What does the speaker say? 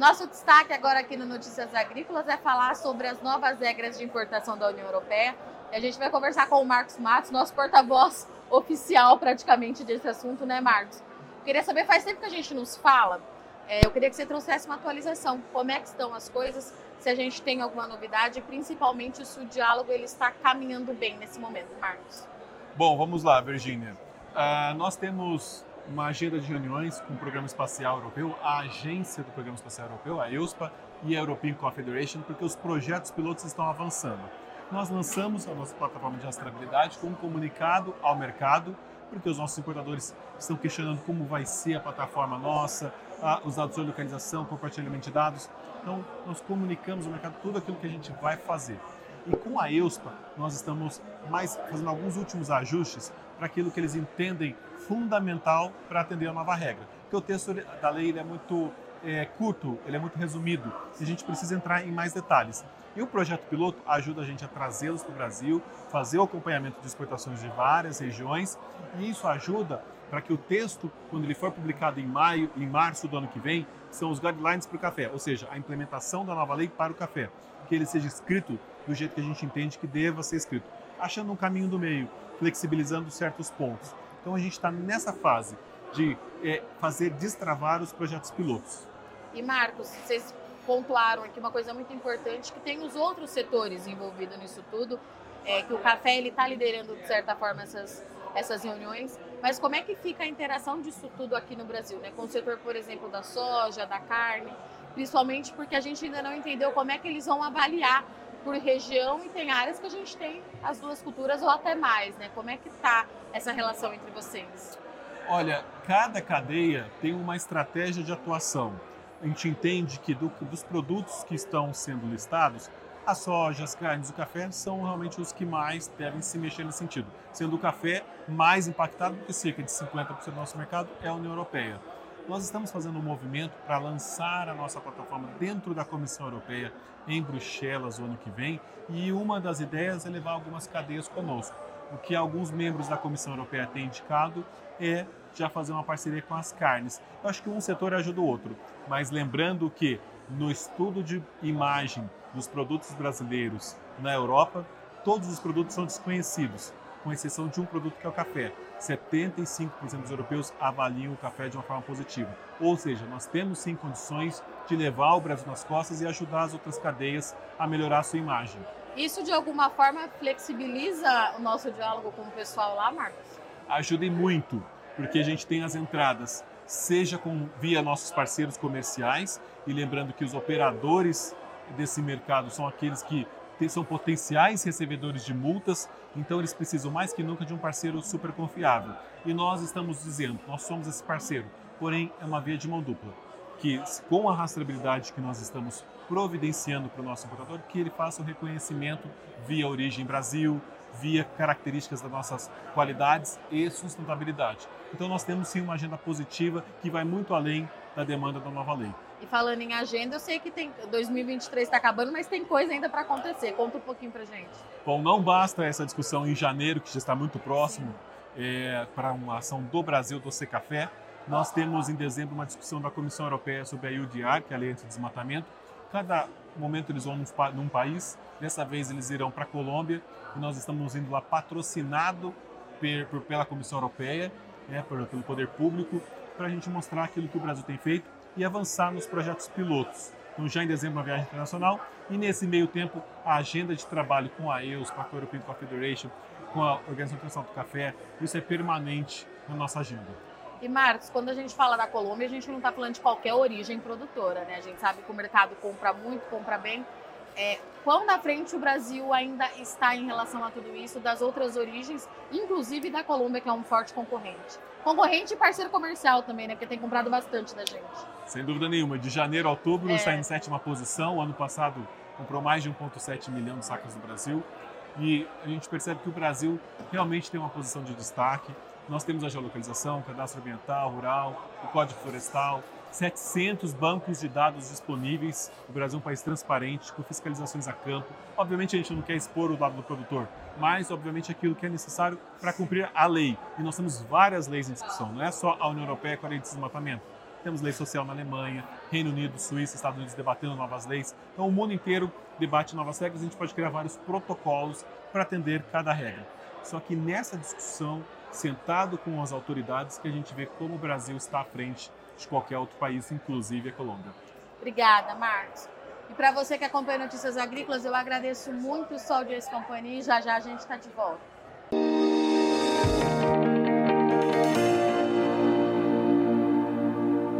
Nosso destaque agora aqui no Notícias Agrícolas é falar sobre as novas regras de importação da União Europeia. E a gente vai conversar com o Marcos Matos, nosso porta-voz oficial praticamente desse assunto, né, Marcos? Queria saber, faz tempo que a gente nos fala, é, eu queria que você trouxesse uma atualização. Como é que estão as coisas? Se a gente tem alguma novidade, principalmente se o diálogo ele está caminhando bem nesse momento, Marcos. Bom, vamos lá, Virgínia. Uh, nós temos uma agenda de reuniões com o Programa Espacial Europeu, a agência do Programa Espacial Europeu, a EUSPA e a European Confederation, porque os projetos pilotos estão avançando. Nós lançamos a nossa plataforma de rastreabilidade com um comunicado ao mercado, porque os nossos importadores estão questionando como vai ser a plataforma nossa, os dados de localização, compartilhamento de dados. Então, nós comunicamos ao mercado tudo aquilo que a gente vai fazer. E com a EUSPA, nós estamos mais fazendo alguns últimos ajustes para aquilo que eles entendem fundamental para atender a nova regra. Porque o texto da lei é muito é, curto, ele é muito resumido, e a gente precisa entrar em mais detalhes. E o projeto piloto ajuda a gente a trazê-los para o Brasil, fazer o acompanhamento de exportações de várias regiões, e isso ajuda para que o texto, quando ele for publicado em maio, em março do ano que vem, são os guidelines para o café, ou seja, a implementação da nova lei para o café, que ele seja escrito do jeito que a gente entende que deva ser escrito, achando um caminho do meio, flexibilizando certos pontos. Então a gente está nessa fase de é, fazer destravar os projetos pilotos. E Marcos, vocês pontuaram aqui uma coisa muito importante que tem os outros setores envolvidos nisso tudo, é que o café ele está liderando de certa forma essas essas reuniões, mas como é que fica a interação disso tudo aqui no Brasil, né? Com o setor, por exemplo, da soja, da carne, principalmente porque a gente ainda não entendeu como é que eles vão avaliar por região e tem áreas que a gente tem as duas culturas ou até mais, né? Como é que está essa relação entre vocês? Olha, cada cadeia tem uma estratégia de atuação. A gente entende que do, dos produtos que estão sendo listados, a soja, as carnes, o café são realmente os que mais devem se mexer nesse sentido, sendo o café mais impactado, porque cerca de 50% do nosso mercado é a União Europeia. Nós estamos fazendo um movimento para lançar a nossa plataforma dentro da Comissão Europeia em Bruxelas o ano que vem, e uma das ideias é levar algumas cadeias conosco. O que alguns membros da Comissão Europeia têm indicado é já fazer uma parceria com as carnes. Eu acho que um setor ajuda o outro, mas lembrando que no estudo de imagem dos produtos brasileiros na Europa, todos os produtos são desconhecidos, com exceção de um produto que é o café. 75% dos europeus avaliam o café de uma forma positiva. Ou seja, nós temos sim condições de levar o Brasil nas costas e ajudar as outras cadeias a melhorar a sua imagem. Isso de alguma forma flexibiliza o nosso diálogo com o pessoal lá, Marcos? Ajuda muito, porque a gente tem as entradas, seja com, via nossos parceiros comerciais, e lembrando que os operadores desse mercado são aqueles que são potenciais recebedores de multas, então eles precisam mais que nunca de um parceiro super confiável. E nós estamos dizendo, nós somos esse parceiro, porém é uma via de mão dupla, que com a rastreabilidade que nós estamos providenciando para o nosso importador, que ele faça o reconhecimento via origem Brasil, via características das nossas qualidades e sustentabilidade. Então nós temos sim uma agenda positiva que vai muito além da demanda da nova lei. E falando em agenda, eu sei que tem 2023 está acabando, mas tem coisa ainda para acontecer. Conta um pouquinho para gente. Bom, não basta essa discussão em janeiro, que já está muito próximo, é, para uma ação do Brasil do Secafé. Nós temos em dezembro uma discussão da Comissão Europeia sobre a UDR, que é a Lei Anti-Desmatamento. Cada momento eles vão num país, dessa vez eles irão para a Colômbia, e nós estamos indo lá patrocinado pela Comissão Europeia, né, pelo Poder Público, para a gente mostrar aquilo que o Brasil tem feito e avançar nos projetos pilotos. Então, já em dezembro, uma viagem internacional e, nesse meio tempo, a agenda de trabalho com a EUS, com a European Coffee Federation, com a Organização Internacional do Café, isso é permanente na nossa agenda. E Marcos, quando a gente fala da Colômbia, a gente não está falando de qualquer origem produtora, né? A gente sabe que o mercado compra muito, compra bem. É, quão na frente o Brasil ainda está em relação a tudo isso, das outras origens, inclusive da Colômbia, que é um forte concorrente? Concorrente e parceiro comercial também, né? Porque tem comprado bastante da gente. Sem dúvida nenhuma. De janeiro a outubro, é. está em sétima posição. O ano passado comprou mais de 1,7 milhão de sacas no Brasil. E a gente percebe que o Brasil realmente tem uma posição de destaque. Nós temos a geolocalização, o cadastro ambiental, rural, o código florestal, 700 bancos de dados disponíveis. O Brasil é um país transparente, com fiscalizações a campo. Obviamente, a gente não quer expor o lado do produtor, mas, obviamente, aquilo que é necessário para cumprir a lei. E nós temos várias leis em discussão, não é só a União Europeia com a lei de desmatamento. temos lei social na Alemanha, Reino Unido, Suíça, Estados Unidos debatendo novas leis. Então o mundo inteiro debate novas regras, a gente pode criar vários protocolos para atender cada regra. Só que nessa discussão, sentado com as autoridades, que a gente vê como o Brasil está à frente de qualquer outro país, inclusive a Colômbia. Obrigada, Marcos. E para você que acompanha Notícias Agrícolas, eu agradeço muito o Sol de Ex-Companhia e já já a gente está de volta.